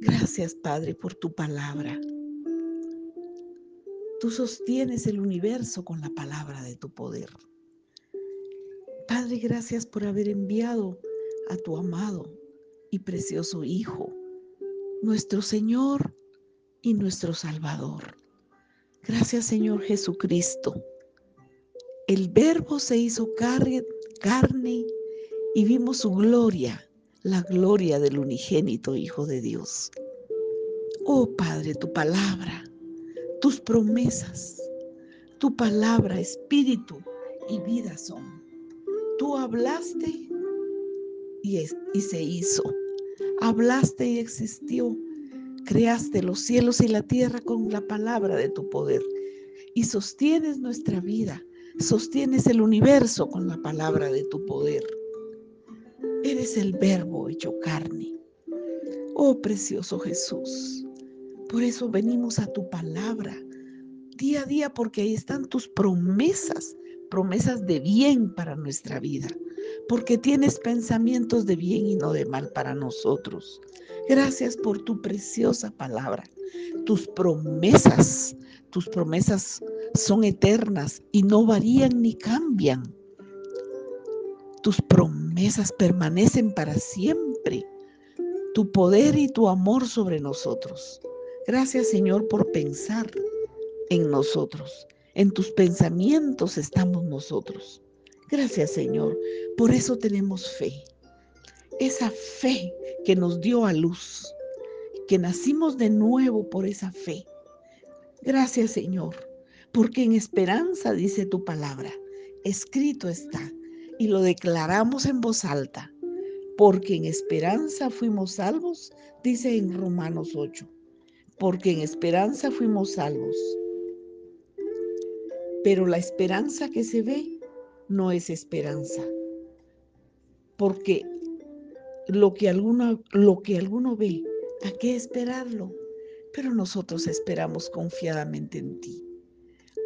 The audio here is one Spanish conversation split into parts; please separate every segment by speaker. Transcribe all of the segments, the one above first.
Speaker 1: Gracias, Padre, por tu palabra. Tú sostienes el universo con la palabra de tu poder. Padre, gracias por haber enviado a tu amado y precioso Hijo, nuestro Señor y nuestro Salvador. Gracias, Señor Jesucristo. El Verbo se hizo carne y vimos su gloria, la gloria del unigénito Hijo de Dios. Oh Padre, tu palabra, tus promesas, tu palabra, espíritu y vida son. Tú hablaste y, y se hizo. Hablaste y existió. Creaste los cielos y la tierra con la palabra de tu poder. Y sostienes nuestra vida. Sostienes el universo con la palabra de tu poder. Eres el verbo hecho carne. Oh precioso Jesús. Por eso venimos a tu palabra día a día porque ahí están tus promesas promesas de bien para nuestra vida, porque tienes pensamientos de bien y no de mal para nosotros. Gracias por tu preciosa palabra. Tus promesas, tus promesas son eternas y no varían ni cambian. Tus promesas permanecen para siempre. Tu poder y tu amor sobre nosotros. Gracias Señor por pensar en nosotros. En tus pensamientos estamos nosotros. Gracias Señor. Por eso tenemos fe. Esa fe que nos dio a luz. Que nacimos de nuevo por esa fe. Gracias Señor. Porque en esperanza dice tu palabra. Escrito está. Y lo declaramos en voz alta. Porque en esperanza fuimos salvos, dice en Romanos 8. Porque en esperanza fuimos salvos. Pero la esperanza que se ve no es esperanza. Porque lo que alguno, lo que alguno ve, ¿a qué esperarlo? Pero nosotros esperamos confiadamente en ti.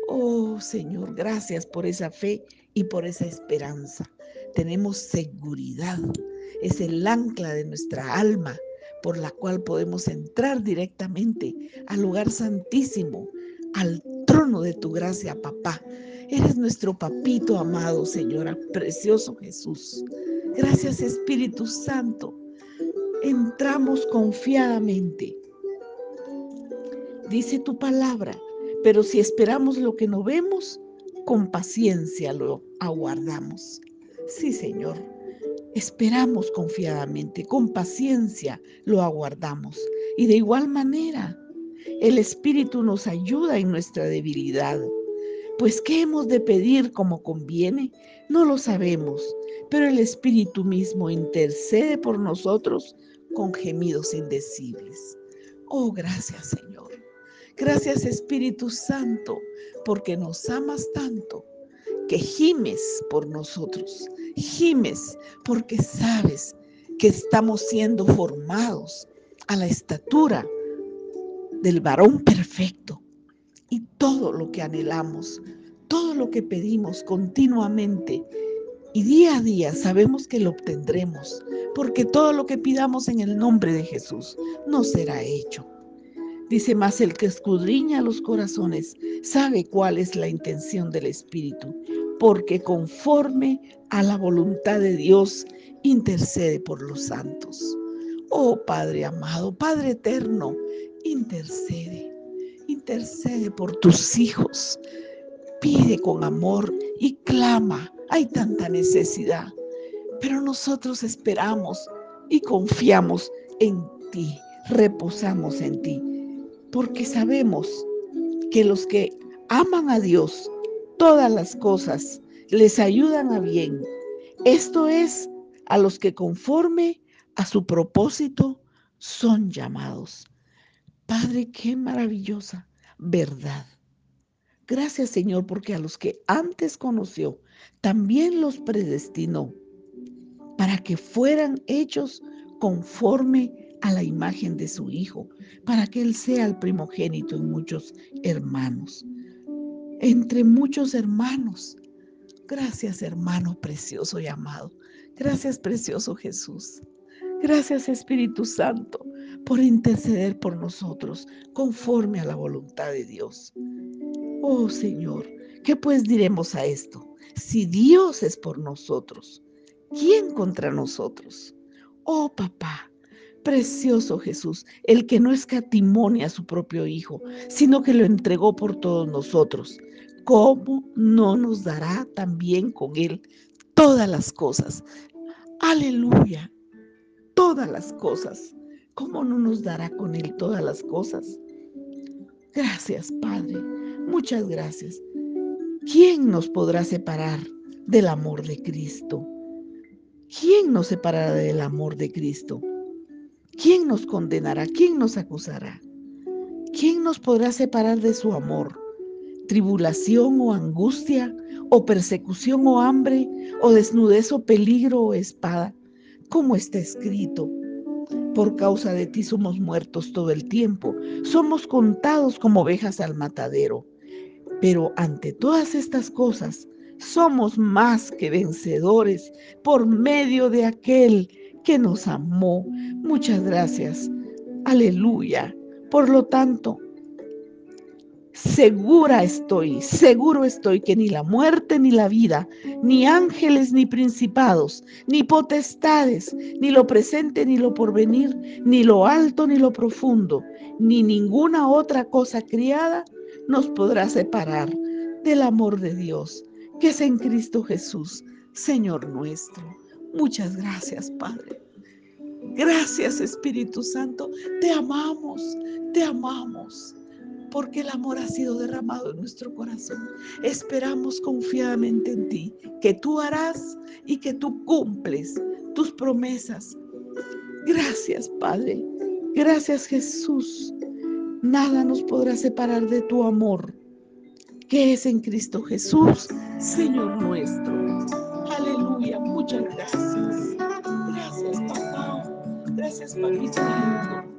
Speaker 1: Oh Señor, gracias por esa fe y por esa esperanza. Tenemos seguridad. Es el ancla de nuestra alma por la cual podemos entrar directamente al lugar santísimo, al trono de tu gracia, papá. Eres nuestro papito amado, Señora, precioso Jesús. Gracias, Espíritu Santo. Entramos confiadamente. Dice tu palabra, pero si esperamos lo que no vemos, con paciencia lo aguardamos. Sí, Señor. Esperamos confiadamente, con paciencia lo aguardamos. Y de igual manera, el Espíritu nos ayuda en nuestra debilidad. Pues ¿qué hemos de pedir como conviene? No lo sabemos, pero el Espíritu mismo intercede por nosotros con gemidos indecibles. Oh, gracias Señor. Gracias Espíritu Santo, porque nos amas tanto que gimes por nosotros. Gimes porque sabes que estamos siendo formados a la estatura del varón perfecto. Y todo lo que anhelamos, todo lo que pedimos continuamente y día a día sabemos que lo obtendremos, porque todo lo que pidamos en el nombre de Jesús no será hecho. Dice más el que escudriña los corazones, sabe cuál es la intención del Espíritu, porque conforme a la voluntad de Dios intercede por los santos. Oh Padre amado, Padre eterno, intercede, intercede por tus hijos. Pide con amor y clama. Hay tanta necesidad, pero nosotros esperamos y confiamos en ti, reposamos en ti, porque sabemos que los que aman a Dios, todas las cosas les ayudan a bien. Esto es a los que conforme a su propósito son llamados. Padre, qué maravillosa verdad. Gracias Señor, porque a los que antes conoció, también los predestinó para que fueran hechos conforme a la imagen de su Hijo, para que Él sea el primogénito en muchos hermanos. Entre muchos hermanos. Gracias hermano precioso y amado. Gracias precioso Jesús. Gracias Espíritu Santo por interceder por nosotros conforme a la voluntad de Dios. Oh Señor, ¿qué pues diremos a esto? Si Dios es por nosotros, ¿quién contra nosotros? Oh papá, precioso Jesús, el que no escatimonia a su propio Hijo, sino que lo entregó por todos nosotros, ¿cómo no nos dará también con Él todas las cosas? Aleluya, todas las cosas. ¿Cómo no nos dará con Él todas las cosas? Gracias, Padre, muchas gracias. ¿Quién nos podrá separar del amor de Cristo? ¿Quién nos separará del amor de Cristo? ¿Quién nos condenará? ¿Quién nos acusará? ¿Quién nos podrá separar de su amor? ¿Tribulación o angustia? ¿O persecución o hambre? ¿O desnudez o peligro o espada? Como está escrito, por causa de ti somos muertos todo el tiempo, somos contados como ovejas al matadero. Pero ante todas estas cosas, somos más que vencedores por medio de aquel que nos amó. Muchas gracias. Aleluya. Por lo tanto, segura estoy, seguro estoy que ni la muerte ni la vida, ni ángeles ni principados, ni potestades, ni lo presente ni lo porvenir, ni lo alto ni lo profundo, ni ninguna otra cosa criada nos podrá separar del amor de Dios que es en Cristo Jesús, Señor nuestro. Muchas gracias, Padre. Gracias, Espíritu Santo. Te amamos, te amamos, porque el amor ha sido derramado en nuestro corazón. Esperamos confiadamente en ti, que tú harás y que tú cumples tus promesas. Gracias, Padre. Gracias, Jesús. Nada nos podrá separar de tu amor que es en Cristo Jesús, Señor nuestro. Muchas gracias. Gracias, papá. Gracias, papito